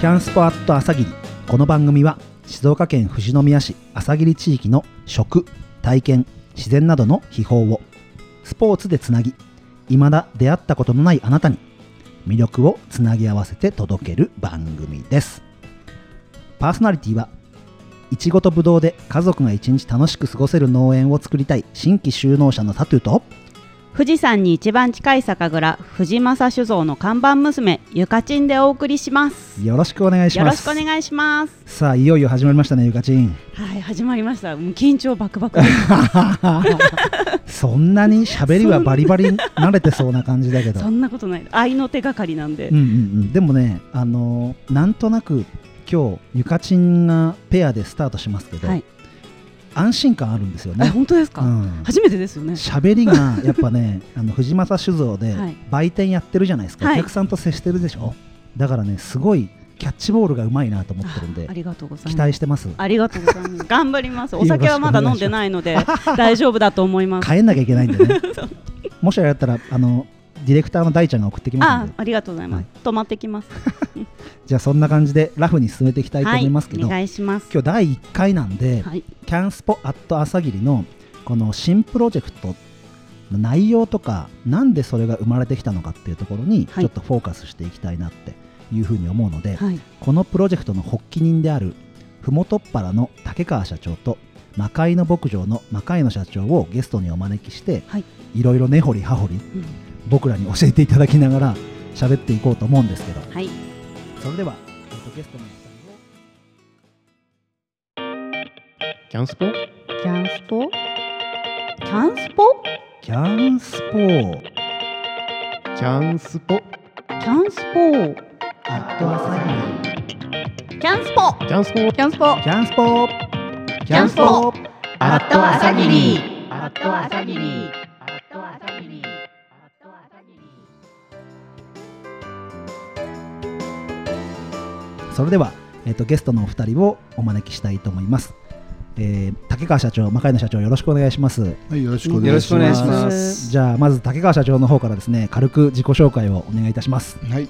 キャンスポアット朝霧。この番組は静岡県富士宮市朝霧地域の食体験自然などの秘宝を。スポーツでつなぎ未だ出会ったことのないあなたに魅力をつなぎ合わせて届ける番組です。パーソナリティはいちごとぶどうで家族が一日楽しく過ごせる農園を作りたい新規就農者のタトゥーと富士山に一番近い酒蔵藤正酒造の看板娘ゆかちんでお送りします。よろしくお願いしよろますしくお願いします。さあいよいよ始まりましたねゆかちん。はい始まりました。もう緊張バクバク。そんなに喋りはバリバリ慣れてそうな感じだけど。そんなことない。愛の手がかりなんで、うんうんうん、でもね、あのーなんとなく今日ゆかちんがペアでスタートしますけど、はい安心感あるんですよえね。本当ですか、うん。初めてですよね。喋りが やっぱねあの藤正酒造ではい。売店やってるじゃないですか、はい。お客さんと接してるでしょ？だからねすごいキャッチボールがうまいなと思ってるんでありがとうございます。期待してます。ありがとうございます。頑張ります。お酒はまだ飲んでないので大丈夫だと思います。帰んなきゃいけないんでね。もしあれだったらあのディレクターの大ちゃんが送ってきますんで。あありがとうございます、はい。止まってきます。じゃあそんな感じでラフに進めていきたいと思いますけど、はい、お願いします。今日第1回なんで、はい。キャンスポアット朝霧のこの新プロジェクトの内容とかなんでそれが生まれてきたのかっていうところにはい。ちょっとフォーカスしていきたいなっていうふうに思うので、はい。このプロジェクトの発起人であるふもとっぱらの竹川社長と魔界の牧場の魔界の社長をゲストにお招きして、はい。いろいろ根掘り葉掘りうん僕らに教えていただきながら喋っていこうと思うんですけど。はい。それでは、えっとゲストのキャンスポ？キャンスポ？キャンスポ？キャンスポ。ーキャンスポ。キャンスポ。アット朝霧。キャンスポ。キャンスポ。キャンスポ。キャンスポ。ーキャンスポ。アット朝霧。アット朝霧。アッそれでは、えっとゲストのお二人をお招きしたいと思います、えー竹川社長、魔界の社長よろしくお願いしますはい、よろしくお願いします。よろしくお願いしますじゃあまず竹川社長の方からですね軽く自己紹介をお願いいたしますはい。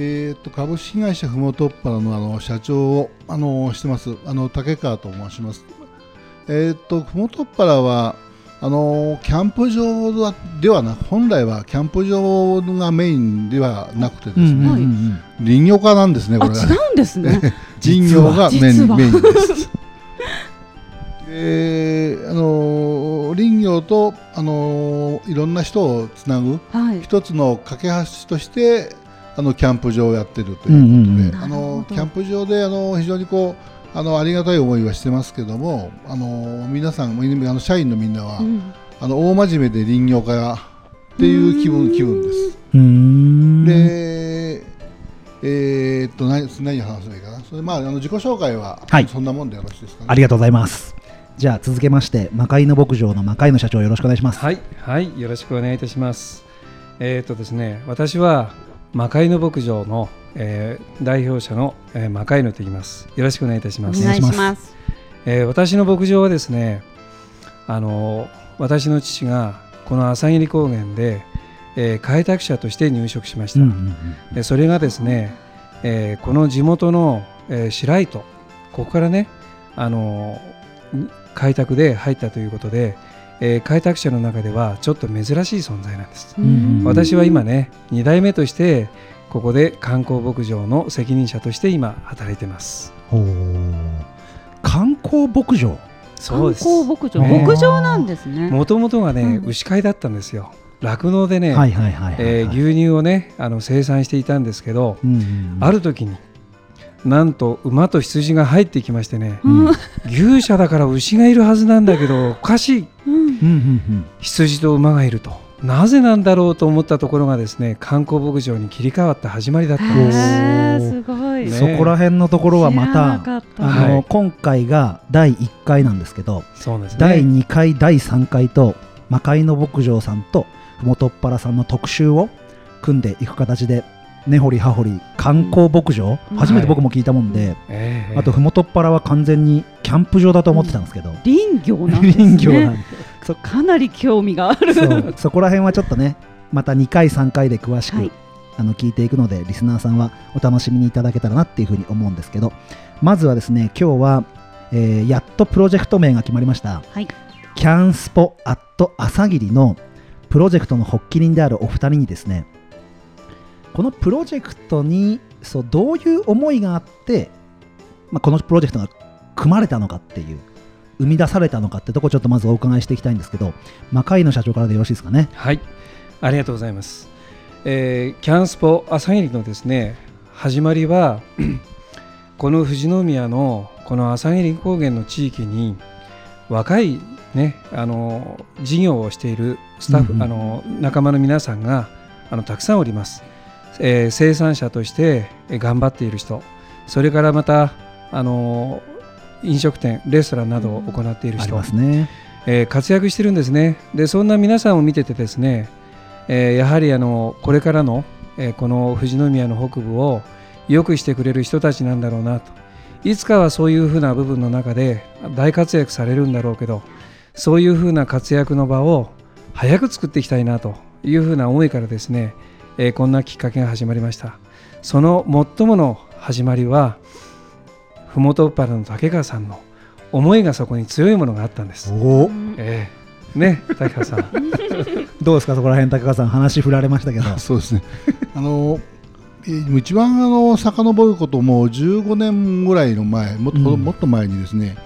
えー、と株式会社ふもとっぱらのあの社長をあのしてますあの竹川と申します。えー、とふもとっぱらはあのキャンプ場ではなく本来はキャンプ場がメインではなくてですね、うんうんうんうん。林業家なんですねこあれ。が違うんですね。林業がメインメインです。であの林業とあのいろんな人をつなぐはい。一つの架け橋としてあのキャンプ場をやってるということで、うんうんうん。あのキャンプ場であの非常にこうあのありがたい思いはしてますけどもあの皆さんあの社員のみんなは、うん。あの大真面目で林業家やっていう気分気分です。うーん。でえーっと何何話せばいいかな。それまああの自己紹介は、はい。そんなもんでよろしいですかね。ありがとうございます。じゃあ続けまして魔界の牧場の魔界の社長よろしくお願いします。はいはいよろしくお願いいたします。えっ、とですね私は魔界の牧場の、えー代表者の、えー、魔界のと言います。よろしくお願いいたします、お願いします。えー私の牧場はですねあの私の父がこの朝霧高原で、えー開拓者として入植しました、うんうんうんでそれがですね、えーこの地元の、えー白糸ここからねあのん開拓で入ったということで、えー開拓者の中ではちょっと珍しい存在なんです、ん私は今ね2代目としてここで観光牧場の責任者として今働いてます。観光牧場？そうです。観光牧場、ね牧場なんですね。もともとがね、うん。牛飼いだったんですよ。酪農でね、牛乳をねあの生産していたんですけど、うんうんうん。ある時になんと馬と羊が入ってきましてね、うん。牛舎だから牛がいるはずなんだけどおかしい。うん。羊と馬がいるとなぜなんだろうと思ったところがですね観光牧場に切り替わった始まりだったんです。すごい、うんねそこら辺のところはまたあの、はい。今回が第1回なんですけど、そうですね。第2回第3回と魔界の牧場さんとふもとっぱらさんの特集を組んでいく形で根掘り葉掘り観光牧場、うん。初めて僕も聞いたもんで、ええ。あとふもとっぱらは完全にキャンプ場だと思ってたんですけど、林業なんですね。林業なんで そかなり興味がある。そう。そこら辺はちょっとねまた2回3回で詳しくはい。あの聞いていくのでリスナーさんはお楽しみにいただけたらなっていうふうに思うんですけど。まずはですね今日は、えーやっとプロジェクト名が決まりました。はい。キャンスポアット朝霧のプロジェクトの発起人であるお二人にですねこのプロジェクトにそうどういう思いがあって、まあ、このプロジェクトが組まれたのかっていう生み出されたのかってとこちょっとまずお伺いしていきたいんですけど魔界の社長からでよろしいですかね？はい、ありがとうございます。えーキャンスポ朝霧のですね始まりは この富士宮のこの朝霧高原の地域に若いねあの事業をしているスタッフ、うんうんあの仲間の皆さんがあのたくさんおります。えー生産者としてえー頑張っている人、それからまたあの飲食店、レストランなどを行っている人、ね。えー活躍してるんですね。でそんな皆さんを見ててですね、えーやはりあのこれからの、えーこの富士宮の北部を良くしてくれる人たちなんだろうなと。いつかはそういうふうな部分の中で大活躍されるんだろうけどそういうふうな活躍の場を早く作っていきたいなというふうな思いからですね、えーこんなきっかけが始まりました。その最もの始まりはふもとっぱらの竹川さんの思いがそこに強いものがあったんです。おお。ええ。ね竹川さん。どうですかそこら辺高川さん話振られましたけど。そうですね。あのえー一番あの遡ることも15年ぐらいの前もっと,、うん。もっと前にですね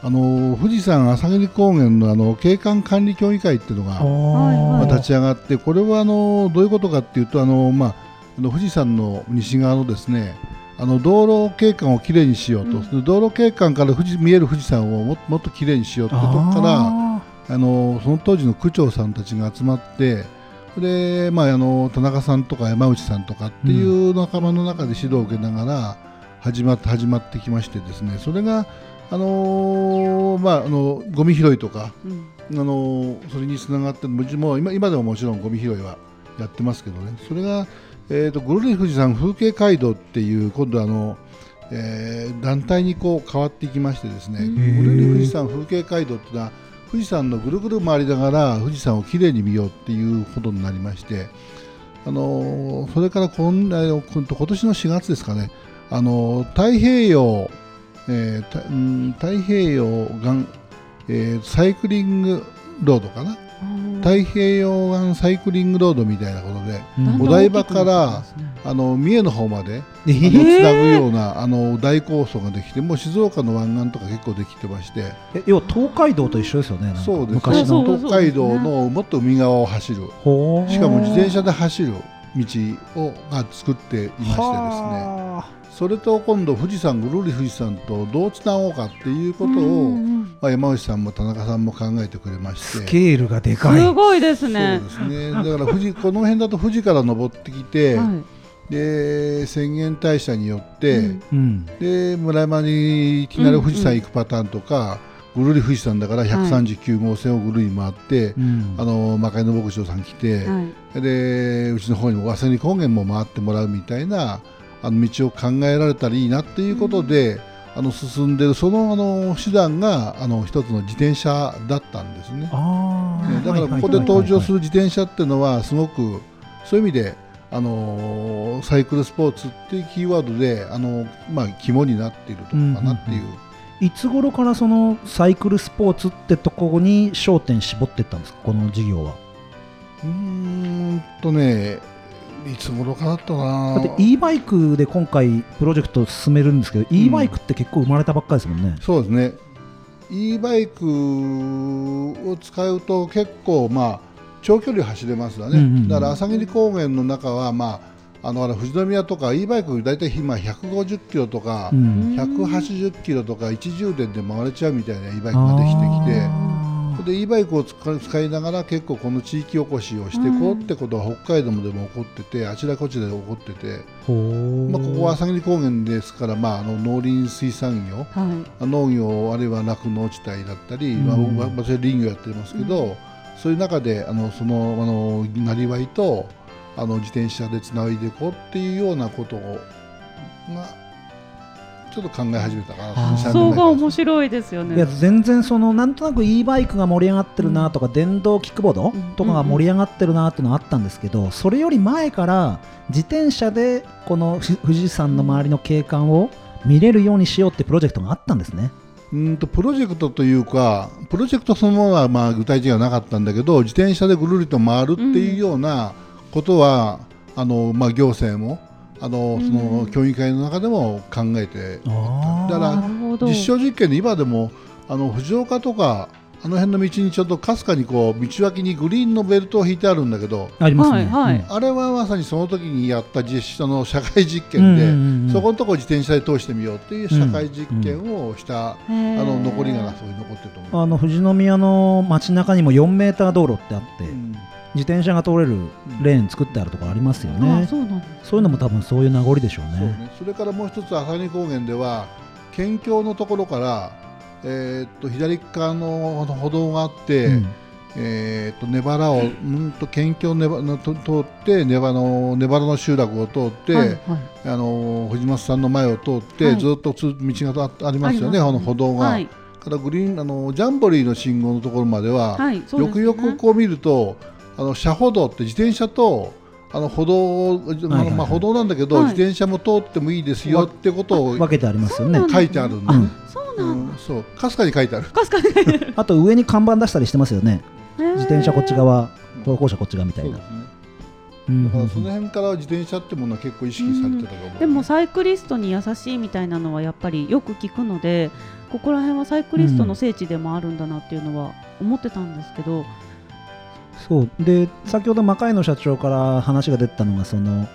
あの富士山朝霧高原のあの景観管理協議会っていうのが、まあ、立ち上がってこれはあのどういうことかっていうとあの、まあ、あの富士山の西側のですねあの道路景観をきれいにしようと、道路景観から富士見える富士山をももっときれいにしようってとこからああのその当時の区長さんたちが集まってで、まあ、あの田中さんとか山内さんとかっていう仲間の中で指導を受けながら始まって始まってきましてですねそれが、あのまあ、あのゴミ拾いとか、うん。あのそれにつながってもちもう今今でももちろんゴミ拾いはやってますけどね。それが、えー、とぐるり富士山風景街道っていう今度あの、えー団体にこう変わっていきましてですね。うん。ぐるり富士山風景街道っていうのは富士山のぐるぐる回りながら富士山をきれいに見ようっていうことになりまして、あのーそれから今今年の4月ですかね、あのー太平洋、えー太平洋岸、えーサイクリングロードかな？太平洋岸サイクリングロードみたいなことでうん。お台場からあの三重の方までえあのつなぐようなあの大構想ができてもう静岡の湾岸とか結構できてまして。え要は東海道と一緒ですよねそうです。昔の。東海道のもっと海側を走る。ほーしかも自転車で走る道をが作っていましてですね。はそれと今度富士山ぐるり富士山とどうつなごうかっていうことを、まあ、山内さんも田中さんも考えてくれまして。スケールがでかい。すごいですそうねですね。だから富士この辺だと富士から登ってきて、はい。で浅間大社によって、うん。うん。で村山にいきなり富士山行くパターンとか、ぐるり富士山だから139号線をぐるり回って、うん。あの魔界の牧場さん来て、はい。でうちの方にも早稲高原も回ってもらうみたいなあの道を考えられたらいいなっていうことで、あの進んでるそのあの手段があの一つの自転車だったんですね。だからここで登場する自転車っていうのはすごくそういう意味で、あのーサイクルスポーツっていうキーワードで、あのまあ、肝になっているとこかなっていう。いつ頃からそのサイクルスポーツってとこに焦点絞っていったんですか？この事業は。うーんとねいつ頃かだったかな？だって e バイクで今回プロジェクトを進めるんですけど、e バイクって結構生まれたばっかりですもんね。そうですね。e バイクを使うと結構まあ長距離走れますよね、うんうんうん。だから朝霧高原の中はまああのあの富士宮とか e バイク大体今150キロとか、うん。180キロとか一充電で回れちゃうみたいな e バイクができてきて。あで e バイクを使いながら結構この地域おこしをしていこうってことは北海道でも起こっててあちらこちらで起こってて、まあ、ここは朝霧高原ですから、まあ、あの農林水産業はい。農業あるいは酪農地帯だったり、うん。まあ、私は林業やってますけど、そういう中であのそのあのなりわいとあの自転車でつないでいこうっていうようなことをがちょっちょっと考え始めたからあー。2 3発想が面白いですよね。いや全然そのなんとなく e バイクが盛り上がってるなとか、電動キックボードうん。とかが盛り上がってるなっていうのはあったんですけど、それより前から自転車でこのふ富士山の周りの景観を見れるようにしようってプロジェクトがあったんですね。うんとプロジェクトというかプロジェクトそのものはまあ具体的にはなかったんだけど自転車でぐるりと回るっていうようなことは、あのまあ、行政もあのその協議会の中でも考えてだから実証実験で今でもあの藤岡とかあの辺の道にちょっとかすかにこう道脇にグリーンのベルトを引いてあるんだけどありますね。はいはい。うん。あれはまさにその時にやった実証の社会実験で、うんうんうんそこのところ自転車で通してみようっていう社会実験をした、ああの残りがそういう残ってると思う。あの富士宮の街中にも4メーター道路ってあって、うん自転車が通れるレーン作ってあるところありますよあね。そうなんだそういうのも多分そういう名残でしょうね。そうね、それからもう一つ朝日高原では県境のところから、えーっと左側の歩道があって、うん。えーっとネバラを、うんと県境ネバのと通ってネバのネバラの集落を通って、はいはい。あの藤松さんの前を通って、はい。ずっとつ道があありますよねあの歩道が。はい。からグリーンあのジャンボリーの信号のところまでは、はいですね。よくよくこう見るとあの車歩道って自転車とあの歩道、はいはいまあ、歩道なんだけど、はい。自転車も通ってもいいですよってことを分けてありますよね。書いてあるんで、そうなんそう。かすかに書いてある。かすかに あと上に看板出したりしてますよね。自転車こっち側、うん歩行者こっち側みたいな。だからその辺から自転車ってものは結構意識されてたと思う、でもサイクリストに優しいみたいなのはやっぱりよく聞くのでここら辺はサイクリストの聖地でもあるんだなっていうのは思ってたんですけど、そう。で先ほど魔界の社長から話が出たのがその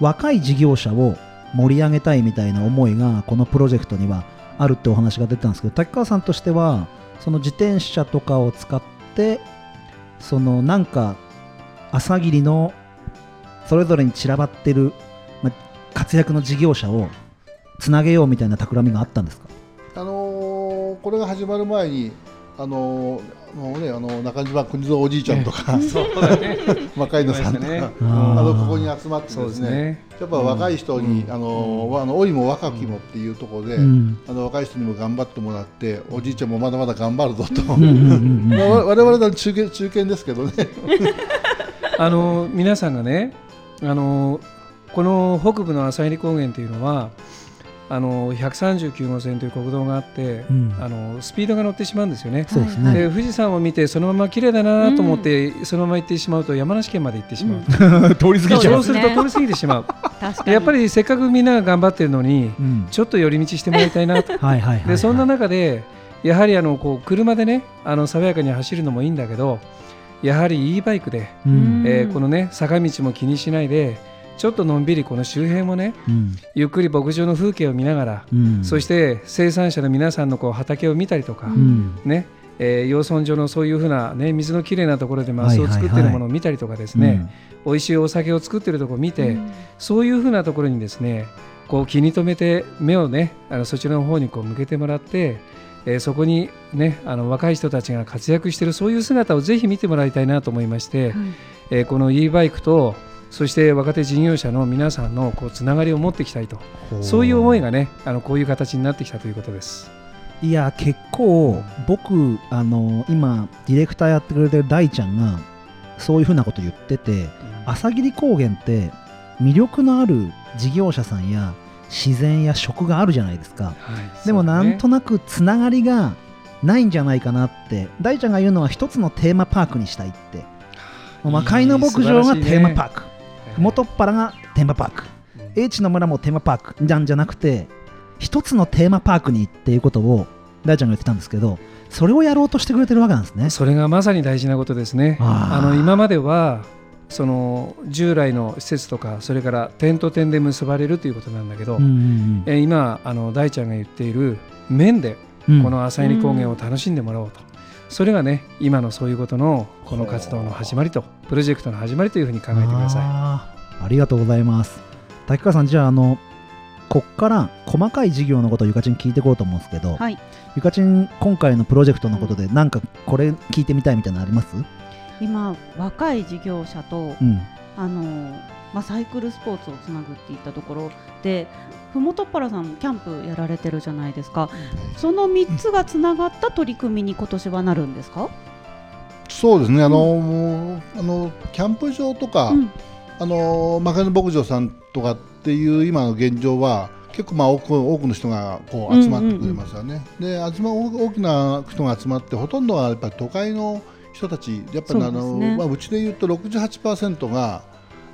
若い事業者を盛り上げたいみたいな思いがこのプロジェクトにはあるってお話が出たんですけど滝川さんとしてはその自転車とかを使ってそのなんか朝霧のそれぞれに散らばってる、ま、活躍の事業者をつなげようみたいな企みがあったんですか？あのーこれが始まる前にあのーあのね、あの中島国蔵おじいちゃんとか、そうだね。魔界のさんとか、ね。あのここに集まってそうでねですすね。やっぱ若い人に、うん。あのあの老いも若きもっていうところで、うん。あの若い人にも頑張ってもらっておじいちゃんもまだまだ頑張るぞと、うん。うんうん我々の中堅中堅ですけどね。あの皆さんがね、あのこの北部の朝入高原というのは、あの139号線という国道があって、うん。あのスピードが乗ってしまうんですよね。そうですね、はい。で富士山を見てそのまま綺麗だなと思って、そのまま行ってしまうと山梨県まで行ってしまう、通り過ぎちゃそうすると通り過ぎてしまう。確かに。やっぱりせっかくみんなが頑張ってるのにうん。ちょっと寄り道してもらいたいなと。はいはいはいはい。でそんな中でやはりあのこう車でねあの爽やかに走るのもいいんだけどやはり e バイクで、うん。えーこのね坂道も気にしないでちょっとのんびりこの周辺をねうん。ゆっくり牧場の風景を見ながら、うん。そして生産者の皆さんのこう畑を見たりとか、うん。ねえー養豚場のそういうふうな、ね、水のきれいなところでマスを作っているものを見たりとかですね、美味しいお酒を作っているところを見て、うん。そういうふうなところにですねこう気に留めて目をねあのそちらの方にこう向けてもらって、えーそこにねあの若い人たちが活躍しているそういう姿をぜひ見てもらいたいなと思いまして、はい。えーこの e バイクとそして若手事業者の皆さんのこうつながりを持っていきたいと。そういう思いがねあのこういう形になってきたということです。いや結構僕あの今ディレクターやってくれてる大ちゃんがそういうふうなこと言ってて朝霧高原って魅力のある事業者さんや自然や食があるじゃないですか。はいでもなんとななくつながりがないんじゃないかなって大ちゃんが言うのは一つのテーマパークにしたいって。魔界の牧場がテーマパーク元っ腹がテーマパーク。英知の村もテーマパーク。じゃんじゃなくて一つのテーマパークにっていうことを大ちゃんが言ってたんですけどそれをやろうとしてくれてるわけなんですね。それがまさに大事なことですね。あの今まではその従来の施設とかそれから点と点で結ばれるということなんだけど、うんうんえー今あの大ちゃんが言っている面でうん。この朝入高原を楽しんでもらおうと、それがね今のそういうことのこの活動の始まりとプロジェクトの始まりというふうに考えてくださあーありがとうございます。滝川さんじゃああのこっから細かい事業のことをゆかちん聞いていこうと思うんですけど、はい。ゆかちん今回のプロジェクトのことでなんかこれ聞いてみたいみたいなのあります？今若い事業者とうん。あのまあ、サイクルスポーツをつなぐっていったところでふもとっぱらさんキャンプやられてるじゃないですか。その三つがつながった取り組みに今年はなるんですか？そうですね、あのもうあのキャンプ場とか、うんあのマカネ牧場さんとかっていう今の現状は結構まあ多く多くの人がこう集まってくれますよね。で集ま大大きな人が集まってほとんどがやっぱり都会の人たちやっぱりあのそうねまあうちで言うと68%が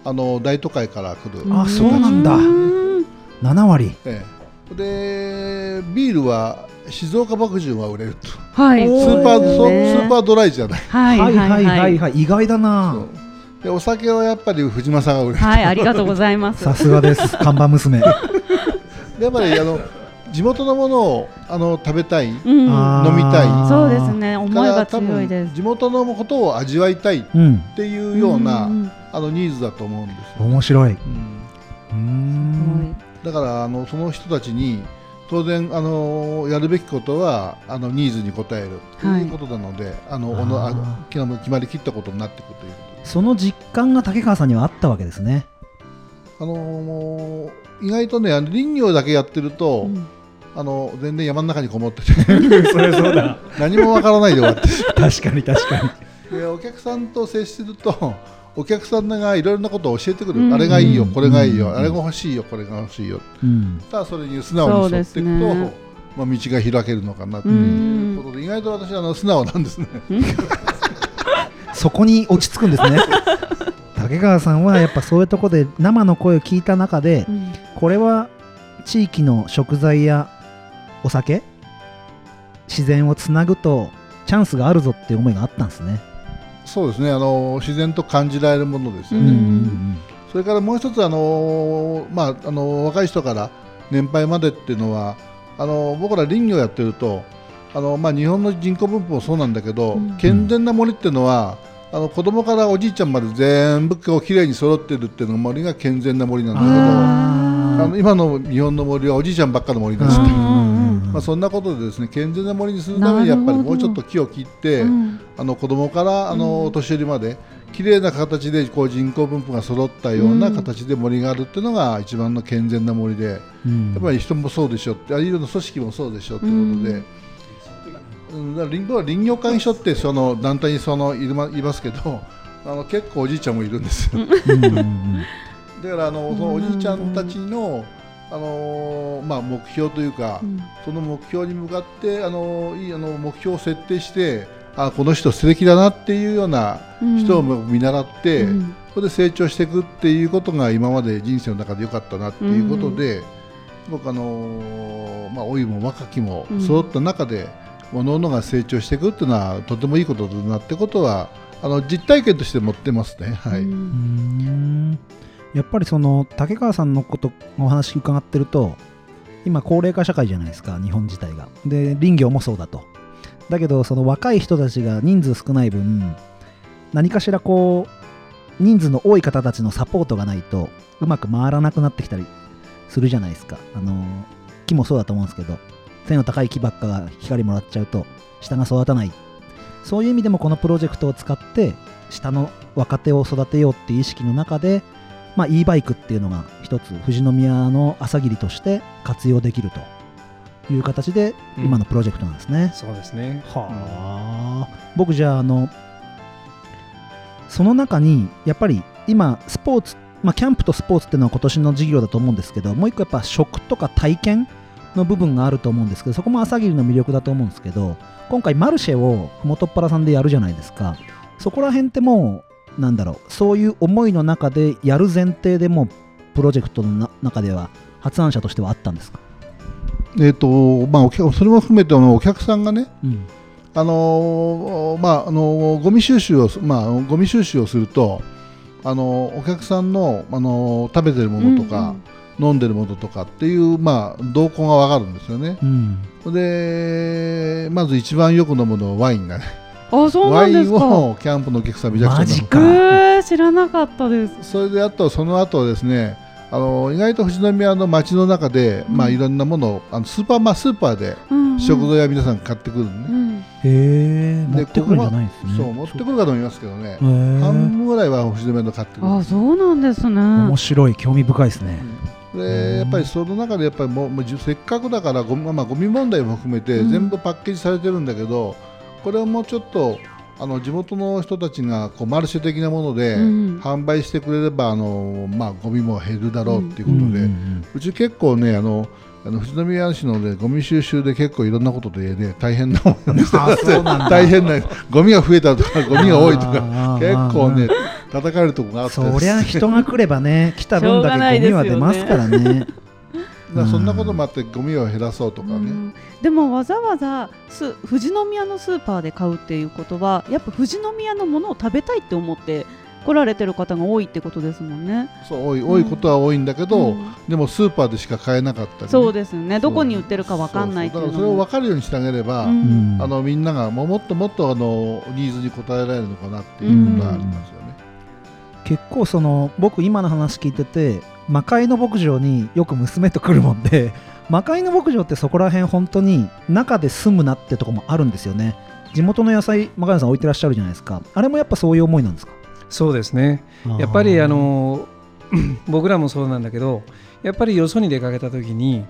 あの大都会から来る。あそうなんだうん7割ええでビールは静岡牧場は売れると。はい。スおーパー、ねスーパードライじゃない。はいはいはいはい。はい意外だなでお酒はやっぱり藤正が売れる。はい、ありがとうございます。さすがです 看板娘でやっぱりあの地元のものをあの食べたい。うん。飲みたいそうですね、思いが強いです。分地元のことを味わいたいっうんていうような、んんあのニーズだと思うんですよ、面白いうんうーんだからあのその人たちに当然あのやるべきことはあのニーズに応えるとはい。いうことなので、あのおのあも決まりきったことになっていくという。こと。その実感が竹川さんにはあったわけですね。あのもう意外とねあの林業だけやってると、うん。あの全然山の中にこもってて。それそうだ。何もわからないで終わってしま確かに確かに。うでお客さんと接するとお客さんがいろいろなことを教えてくる、うん。あれがいいよ、うん。これがいいよ、うん。あれが欲しいよこれが欲しいよ。うん。さあそれに素直に沿っていくと、まあ、道が開けるのかなとういう。ん。ことで意外と私はあの素直なんですね。そこに落ち着くんですね。竹川さんはやっぱそういうとこで生の声を聞いた中でうん。これは地域の食材やお酒自然をつなぐとチャンスがあるぞっていう思いがあったんですね。そうですねあの自然と感じられるものですよね。うんそれからもう一つあの、まあ、あの若い人から年配までっていうのはあの僕ら林業やってるとあの、まあ、日本の人口分布もそうなんだけど、うん健全な森っていうのはあの子供からおじいちゃんまで全部こうきれいに揃ってるっていうのが森が健全な森なんだけどああの今の日本の森はおじいちゃんばっかの森ですうんね。うん。まあ、そんなことでですね健全な森にするためにやっぱりもうちょっと木を切って、うん。あの子供からあのうん。お年寄りまで綺麗な形でこう人口分布が揃ったようなうん。形で森があるっていうのが一番の健全な森でやうん。っぱり人もそうでしょってあるいは組織もそうでしょっていうことで。うん、だから林業会所ってその団体にそのいるまいますけどあの結構おじいちゃんもいるんですよ。だからあのそのおじいちゃんたちのあのまあ目標というか、うん。その目標に向かってあのいいあの目標を設定してあこの人素敵だなっていうような人を見習って、うん。それで成長していくっていうことが今まで人生の中で良かったなっていうことで、僕あのまあ老いも若きも揃った中で、各々が成長していくっていうのはとてもいいことだなってことはあの実体験として持ってますね。はい。やっぱりその竹川さんのことお話伺ってると今高齢化社会じゃないですか日本自体が。で林業もそうだと。だけどその若い人たちが人数少ない分何かしらこう人数の多い方たちのサポートがないとうまく回らなくなってきたりするじゃないですか。あの木もそうだと思うんですけど背の高い木ばっかが光もらっちゃうと下が育たない。そういう意味でもこのプロジェクトを使って下の若手を育てようっていう意識の中で、まあ、e バイクっていうのが一つ富士宮の朝霧として活用できるという形でうん今のプロジェクトなんですね。そうですね。はあ、僕じゃああのその中にやっぱり今スポーツ、まあ、キャンプとスポーツっていうのは今年の事業だと思うんですけどもう一個やっぱ食とか体験の部分があると思うんですけどそこも朝霧の魅力だと思うんですけど今回マルシェを元っ腹さんでやるじゃないですかそこら辺ってもうなんだろう。そういう思いの中でやる前提でもうプロジェクトのな中では発案者としてはあったんですか、えっ、とまあお客それも含めてお客さんがねうん。あのーまああのーゴミ収集をすまあゴミ収集をするとあのーお客さんのあのー食べてるものとか、飲んでるものとかっていうまあ動向がわかるんですよね。うん。でまず一番よく飲むのはワインだね。あ、そうなワインんですか。をキャンプのお客さんめちゃくちゃ飲むマジかえー、知らなかったです。それであとその後ですねあの意外と富士宮の街の中で、まあうんいろんなものをあのスーパーまあスーパーでうんうん食材は皆さん買ってくるのね。うん。へえ持でってくるんじゃないんですねそう持ってくるかと思いますけどね。半分ぐらいは富士宮の買ってくる。あ、そうなんですね。面白い興味深いですねでやっぱりその中でやっぱりもうもうじせっかくだからゴミ,、まあ、ゴミ問題も含めてうん全部パッケージされてるんだけど、これをもうちょっとあの地元の人たちがこうマルシェ的なものでうん。販売してくれれば、あのまあ、ゴミも減るだろうっていうことで、ううん。ち結構ねあのあの富士宮市の、ね、ゴミ収集で結構いろんなことで、ね、大変な思いをしてあそうなんだ。大変なゴミが増えたとかゴミが多いとか結構ね叩かれるところがあって。そりゃ人が来ればね来た分だけゴミは出ますからねだそんなこともあってゴミを減らそうとかね、うん。でもわざわざす富士宮のスーパーで買うっていうことはやっぱ富士宮のものを食べたいって思って来られてる方が多いってことですもんね。そう多い多いことは多いんだけど、うん。でもスーパーでしか買えなかったりね、そうですよね。どこに売ってるかわかんないっていうそうそうだからそれを分かるようにしてあげれば、うん。あのみんながもうもっともっとあのニーズに応えられるのかなっていうことがありますよね。結構その僕今の話聞いてて魔界の牧場によく娘と来るもんで 魔界の牧場ってそこら辺本当に中で住むなってとこもあるんですよね。地元の野菜魔界さん置いてらっしゃるじゃないですか。あれもやっぱそういう思いなんですか？そうですね。やっぱりあの 僕らもそうなんだけどやっぱりよそに出かけた時に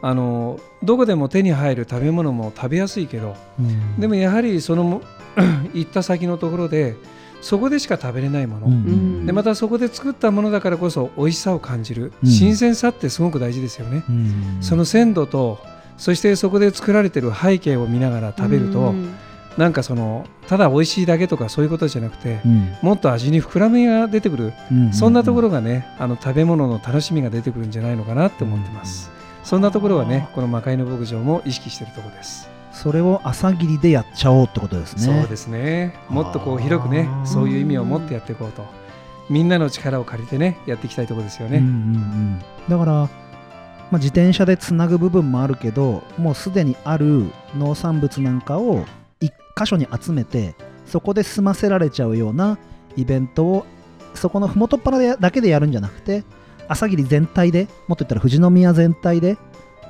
あのどこでも手に入る食べ物も食べやすいけどうん。でもやはりその 行った先のところでそこでしか食べれないもの、うん。うん。でまたそこで作ったものだからこそ美味しさを感じる、うん。新鮮さってすごく大事ですよね、うん。その鮮度とそしてそこで作られてる背景を見ながら食べると、うん。なんかそのただ美味しいだけとかそういうことじゃなくて、うん。もっと味に膨らみが出てくる、うんそんなところがねあの食べ物の楽しみが出てくるんじゃないのかなって思ってます、そんなところはねこの魔界の牧場も意識しているところですそれを朝霧でやっちゃおうってことですね。そうですね。もっとこう広くねそういう意味を持ってやっていこうと。みんなの力を借りてねやっていきたいところですよね、うんうんうん。だから、まあ、自転車でつなぐ部分もあるけどもうすでにある農産物なんかを一箇所に集めてそこで済ませられちゃうようなイベントをそこのふもとっぱらでだけでやるんじゃなくて朝霧全体でもっと言ったら富士宮全体で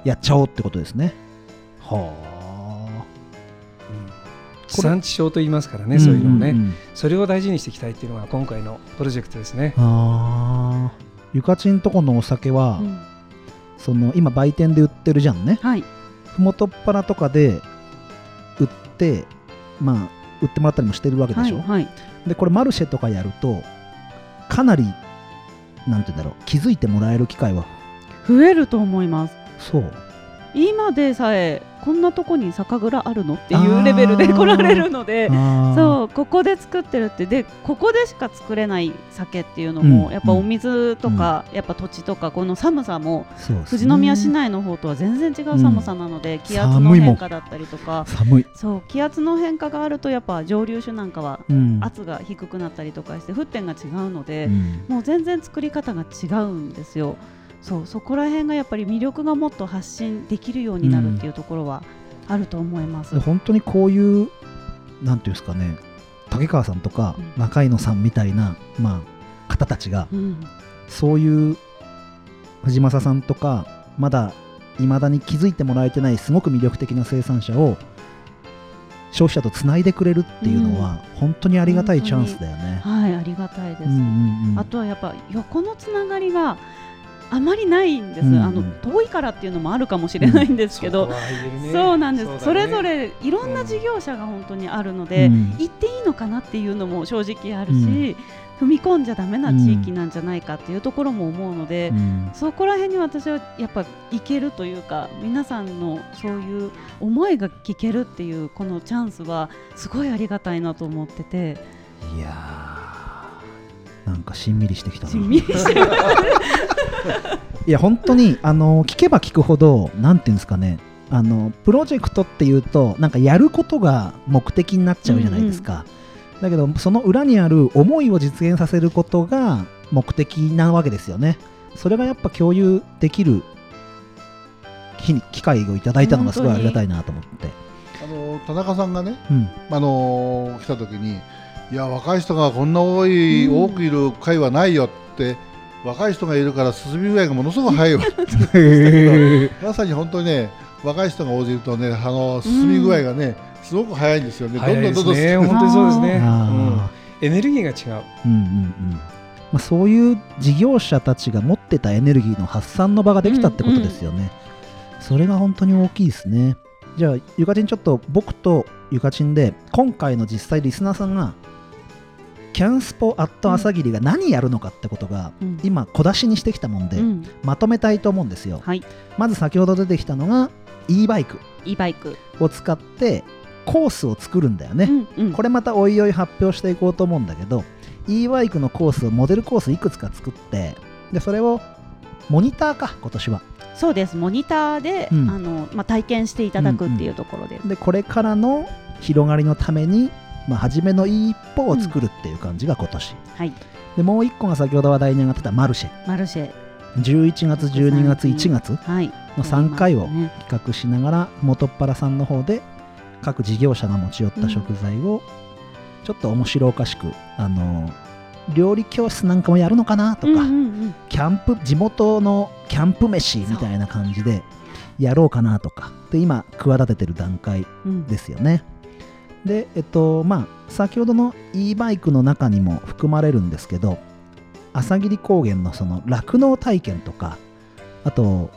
やっちゃおうってことですね。は地産地消と言いますからね、そういうのをね、んんん。それを大事にしていきたいっていうのが今回のプロジェクトですね。あー。ゆかちんとこのお酒は、うん。その今売店で売ってるじゃんね。はい。ふもとっぱらとかで売ってまあ売ってもらったりもしてるわけでしょ、はいはい。でこれマルシェとかやるとかなりなんて言うんだろう気づいてもらえる機会は増えると思います。そう今でさえこんなとこに酒蔵あるのっていうレベルで来られるのでうそうここで作ってるってでここでしか作れない酒っていうのも、うん。やっぱお水とか、やっぱ土地とかこの寒さも富士宮市内の方とは全然違う寒さなので、気圧の変化だったりとか。寒い、そう気圧の変化があるとやっぱ上流種なんかはうん。圧が低くなったりとかして沸点が違うので、うん。もう全然作り方が違うんですよ。そうそこら辺がやっぱり魅力がもっと発信できるようになるっていうところはあると思います。で本当にこういうなんていうんですかね竹川さんとかうん中井野さんみたいな、まあ、方たちがうんそういう藤正さんとかまだいまだに気づいてもらえてないすごく魅力的な生産者を消費者とつないでくれるっていうのは、本当にありがたいチャンスだよね。はい、ありがたいです。うんうんうんあとはやっぱ横のつながりがあまりないんです、うんうん。あの遠いからっていうのもあるかもしれないんですけど、そこは言えるね。そうなんです。そ,、ね。れぞれいろんな事業者が本当にあるので、うん。行っていいのかなっていうのも正直あるし、うん。踏み込んじゃだめな地域なんじゃないかっていうところも思うので、うん。そこら辺に私はやっぱ行けるというか皆さんのそういう思いが聞けるっていうこのチャンスはすごいありがたいなと思ってて。いやーなんかしんみりしてきたな。いや本当にあの聞けば聞くほどなんていうんですかね。あのプロジェクトっていうとなんかやることが目的になっちゃうじゃないですか、だけどその裏にある思いを実現させることが目的なわけですよね。それがやっぱ共有できる機機会をいただいたのがすごいありがたいなと思って、あの田中さんがね、うん、あの来た時にいや若い人がこんな多い、うん。多くいる会はないよって若い人がいるから進み具合がものすごく早いわ。っ て まさに本当にね若い人が応じるとねあの進み具合がね、すごく早いんですよね。早いですどんどんどんどん進む。ね本当にそうですね、うん。あエネルギーが違う。ーうんうんうん。まあ、そういう事業者たちが持ってたエネルギーの発散の場ができたってことですよね、それが本当に大きいですね。じゃあゆかちんちょっと僕とゆかちんで今回の実際リスナーさんがキャンスポアット朝霧が何やるのかってことが、うん。今小出しにしてきたもんで、うん。まとめたいと思うんですよ。はい。まず先ほど出てきたのが e バイク e バイク、を使ってコースを作るんだよね、うんうん。これまたおいおい発表していこうと思うんだけど e バイクのコースをモデルコースいくつか作ってでそれをモニターか今年は。そうです。モニターで、うん。あのまあ、体験していただくっていうところです、でこれからの広がりのために、まあ、初めの一歩を作るっていう感じが今年、はい。でもう一個が先ほど話題に上がってたマルシェ。マルシェ。11月12月1月。はい。の3回をね。企画しながら元っ腹さんの方で各事業者が持ち寄った食材をちょっと面白おかしく、あの料理教室なんかもやるのかなとか、うんうんキャンプ地元のキャンプ飯みたいな感じでやろうかなとか。で今企ててる段階うんうん。ですよねでえっとまあ先ほどの e バイクの中にも含まれるんですけど朝霧高原のその酪農体験とかあと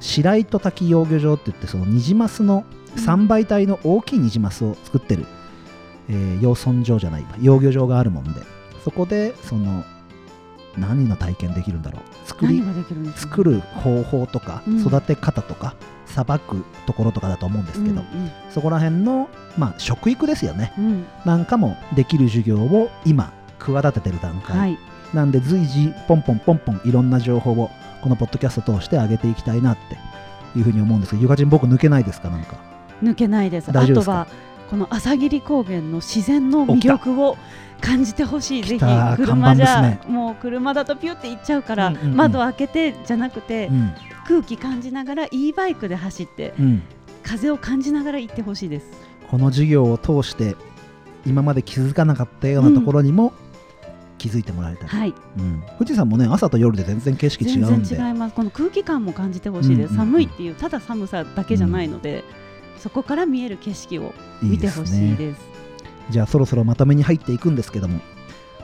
白糸滝養魚場って言ってそのニジマスの3倍体の大きいニジマスを作ってる、えー養豚場じゃない養魚場があるもんでそこでその何の体験できるんだろう。作り作る方法とか、うん。育て方とかさばくところとかだと思うんですけど、うんそこら辺の、まあ、食育ですよね。なんかもできる授業を今企ててる段階、はい。なんで随時ポンポンポンポンいろんな情報をこのポッドキャスト通して上げていきたいなっていうふうに思うんですけどゆかちん僕抜けないですか？なんか。抜けないです。大丈夫ですか？あとはこの朝霧高原の自然の魅力を感じてほしい。ぜひ車じゃ、看板ですもう車だとピュって行っちゃうから、うんうんうん。窓開けてじゃなくて、うん。空気感じながら e バイクで走ってうん。風を感じながら行ってほしいです。この授業を通して今まで気づかなかったようなところにも気づいてもらいたい、はい。うん。富士山もね朝と夜で全然景色違全うんで。然違います。この空気感も感じてほしいです、うんうんうん。寒いっていうただ寒さだけじゃないので、そこから見える景色をいい見てほですねしいです。じゃあそろそろまとめに入っていくんですけども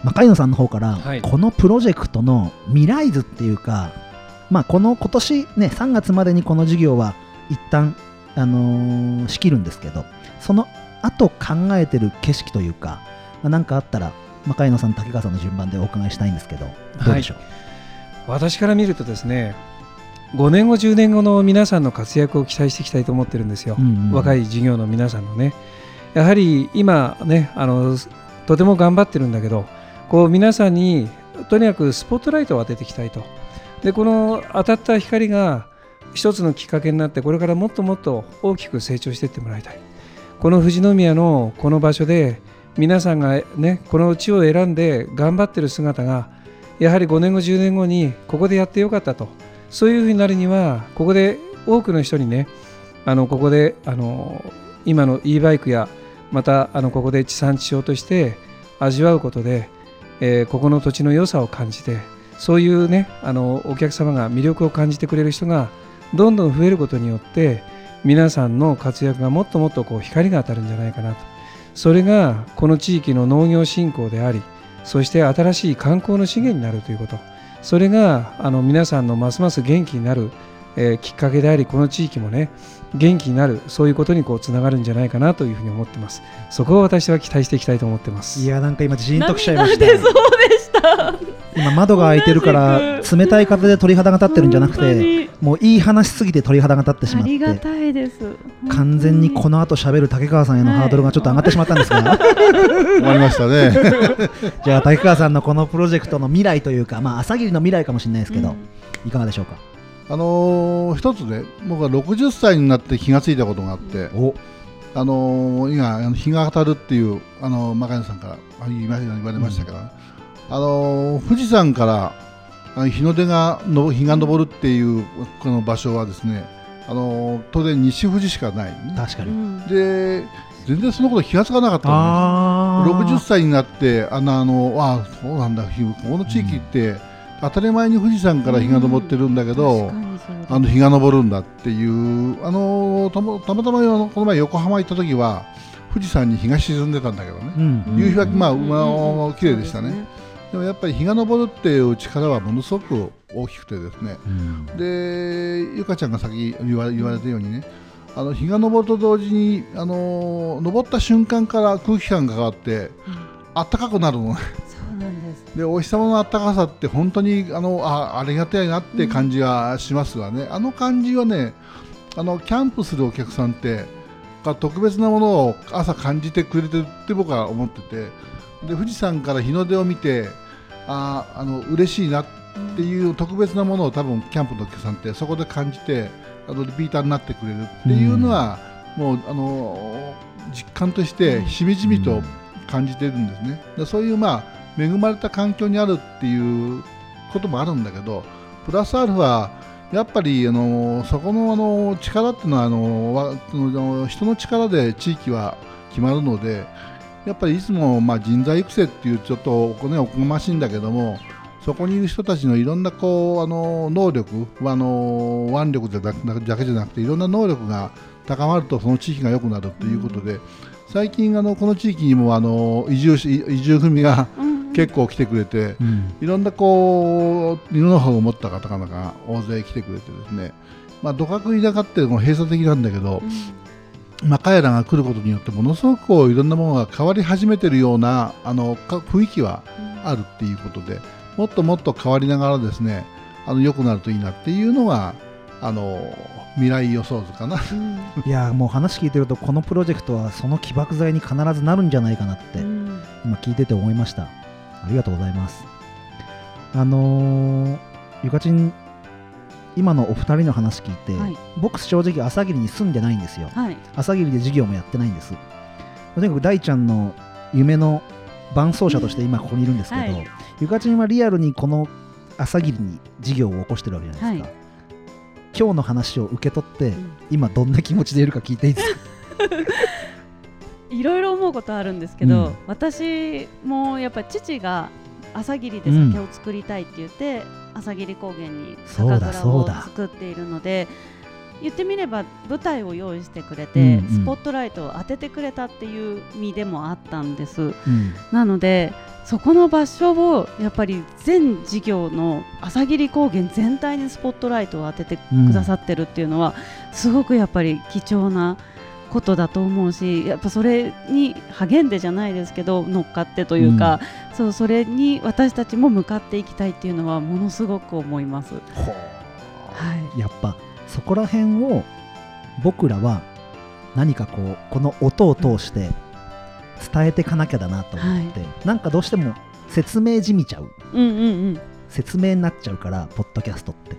中野さんの方から、はい。このプロジェクトの未来図っていうかまあこの今年ね3月までにこの授業は一旦あのー仕切るんですけどその後考えてる景色というかまあ、なんかあったら中野さん竹川さんの順番でお伺いしたいんですけどどうでしょう、私から見るとですね5年後10年後の皆さんの活躍を期待していきたいと思ってるんですよ、うんうん若い授業の皆さんのね。やはり今ねあのとても頑張ってるんだけどこう皆さんにとにかくスポットライトを当てていきたいと。でこの当たった光が一つのきっかけになってこれからもっともっと大きく成長していってもらいたい。この富士宮のこの場所で皆さんがねこの地を選んで頑張ってる姿がやはり5年後10年後にここでやってよかったとそういうふうになるにはここで多くの人にねあのここであの今の e バイクやまたあのここで地産地消として味わうことで、えーここの土地の良さを感じてそういうねあのお客様が魅力を感じてくれる人がどんどん増えることによって皆さんの活躍がもっともっとこう光が当たるんじゃないかなと。それがこの地域の農業振興でありそして新しい観光の資源になるということ。それがあの皆さんのますます元気になる、えーきっかけでありこの地域もね元気になるそういうことにこうつながるんじゃないかなというふうに思ってます。そこを私は期待していきたいと思ってます。いやなんか今ジーンときちゃいました。涙出そうでした。今窓が開いてるから冷たい風で鳥肌が立ってるんじゃなくてもういい話しすぎて鳥肌が立ってしまっありがてたいです。完全にこの後喋る竹川さんへのハードルがちょっと上がってしまったんですが、終わりましたね。じゃあ竹川さんのこのプロジェクトの未来というかまあ朝霧の未来かもしれないですけど、うん。いかがでしょうか？あのー一つね、僕は60歳になって気がついたことがあって、お。あのー今、あの日が当たるっていう、あのー、マカネさんからあ言いま言われましたけど、あのー富士山からあの日の出がの日が昇るっていうこの場所はですね、あのー当然西富士しかない、ね、確かに、うん。で全然そのこと気がつかなかったんあです60歳になってあのあのあそうなんだここの地域って、当たり前に富士山から日が昇ってるんだけど、あの日が昇るんだっていうあのたまたまこの前横浜行った時は富士山に日が沈んでたんだけどね、うんうん夕日はまあ、うんまあ綺麗でしたね。でもやっぱり日が昇るっていう力はものすごく大きくてですね。うん。でゆかちゃんが先言わ言われたようにねあの日が昇ると同時にあの昇った瞬間から空気感が変わって暖かくなるのねでお日様の暖かさって本当にあのあありがたいなって感じがしますわね、あの感じはねあのキャンプするお客さんってが特別なものを朝感じてくれてるって僕は思っててで富士山から日の出を見てああの嬉しいなっていう特別なものを多分キャンプのお客さんってそこで感じてあのリピーターになってくれるっていうのは、もうあの実感としてしみじみと感じてるんですね。でそういうまあ恵まれた環境にあるっていうこともあるんだけどプラスアルファやっぱりあのそこのあの力っていうのはあの人の力で地域は決まるのでやっぱりいつもまあ人材育成っていうちょっとお,、ね、おこがましいんだけどもそこにいる人たちのいろんなこうあの能力あの腕力だけじゃなくていろんな能力が高まるとその地域が良くなるということで、最近あのこの地域にもあの移住し移住組がうん結構来てくれて、うん。いろんなこうノウハウを持った方々が大勢来てくれてですね、まあ、土角田舎ってもう閉鎖的なんだけど、まあ、彼らが来ることによってものすごくこういろんなものが変わり始めてるようなあのか雰囲気はあるっていうことでもっともっと変わりながらですねあの良くなるといいなっていうのがあの未来予想図かな。うん。いやーもう話聞いてるとこのプロジェクトはその起爆剤に必ずなるんじゃないかなってうん。今聞いてて思いましたありがとうございます。あのーゆかちん今のお二人の話聞いて、はい。僕正直朝霧に住んでないんですよ。はい。朝霧で授業もやってないんです。とにかく大ちゃんの夢の伴走者として今ここにいるんですけど、はい。ゆかちんはリアルにこの朝霧に授業を起こしてるわけじゃないですか、今日の話を受け取って、ん。今どんな気持ちでいるか聞いていいですか？いろいろ思うことあるんですけど、うん。私もやっぱり父が朝霧で酒を作りたいって言って、朝霧高原に酒蔵を作っているので言ってみれば舞台を用意してくれて、うんうん。スポットライトを当ててくれたっていう身でもあったんです。うん。なのでそこの場所をやっぱり全事業の朝霧高原全体にスポットライトを当ててくださってるっていうのは、すごくやっぱり貴重なことだと思うしやっぱそれに励んでじゃないですけど乗っかってというか、そうそれに私たちも向かっていきたいっていうのはものすごく思います。はい。やっぱそこら辺を僕らは何かこうこの音を通して伝えていかなきゃだなと思って、なんかどうしても説明じみちゃう。うんうんうん。説明になっちゃうからポッドキャストって。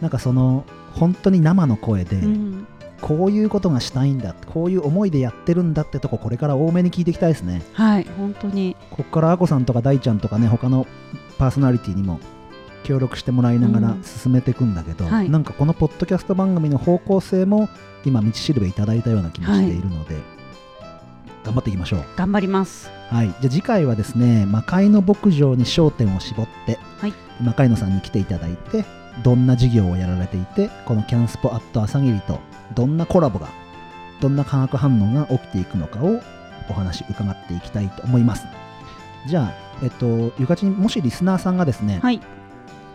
なんかその本当に生の声で、うんこういうことがしたいんだこういう思いでやってるんだってとここれから多めに聞いていきたいですね。はい本当に。ここからあこさんとか大ちゃんとかね他のパーソナリティにも協力してもらいながらうん。進めていくんだけど、はい。なんかこのポッドキャスト番組の方向性も今道しるべいただいたような気もしているので、頑張っていきましょう。頑張ります。はい、じゃあ次回はですね魔界の牧場に焦点を絞って、はい。魔界野さんに来ていただいてどんな事業をやられていてこのキャンスポアット朝霧とどんなコラボがどんな化学反応が起きていくのかをお話伺っていきたいと思います。じゃあえっとゆかちんもしリスナーさんがですね、はい。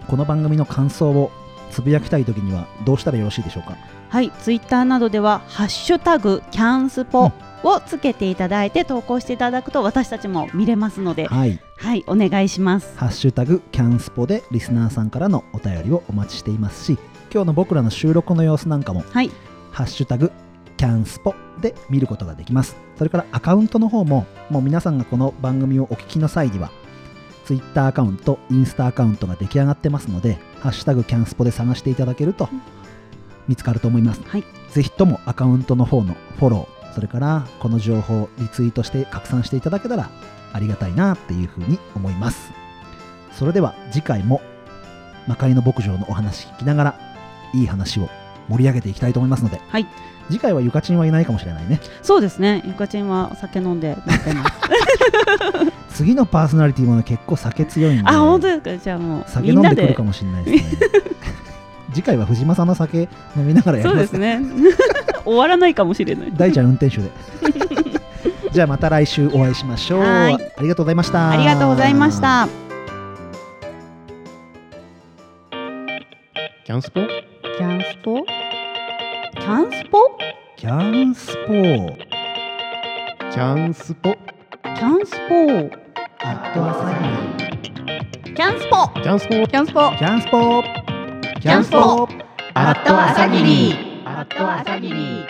この番組の感想をつぶやきたい時にはどうしたらよろしいでしょうか？はい、ツイッターなどでは「ハッシュタグキャンスポ」をつけていただいて投稿していただくと私たちも見れますので、はいはい、お願いします。ハッシュタグキャンスポでリスナーさんからのお便りをお待ちしていますし今日の僕らの収録の様子なんかもはい、ハッシュタグキャンスポで見ることができます。それからアカウントの方も、もう皆さんがこの番組をお聞きの際には、Twitter アカウント、インスタアカウントが出来上がってますので、ハッシュタグキャンスポで探していただけると見つかると思います。はいぜひともアカウントの方のフォロー、それからこの情報をリツイートして拡散していただけたらありがたいなっていうふうに思います。それでは次回も魔界の牧場のお話聞きながらいい話を盛り上げていきたいと思いますので、はい次回はゆかちんはいないかもしれないねそうですね。ゆかちんはお酒飲んで。次のパーソナリティもね結構酒強いんであ、本当ですか？じゃあもう酒飲んでくるか。もしれないですね次回は藤間さんの酒飲みながらやりまそうですすね。終わらないかもしれない。大ちゃん運転手で。じゃあまた来週お会いしましょう。ありがとうございました。ありがとうございました。キャンスポ？キャンスポ？キャンスポ？キャンスポ。キャンスポ。キャンスポ。アットアサキャンスポ。キャンスポ。キャンスポ。キャンスポ。キャンスポ。アットアサギリット朝霧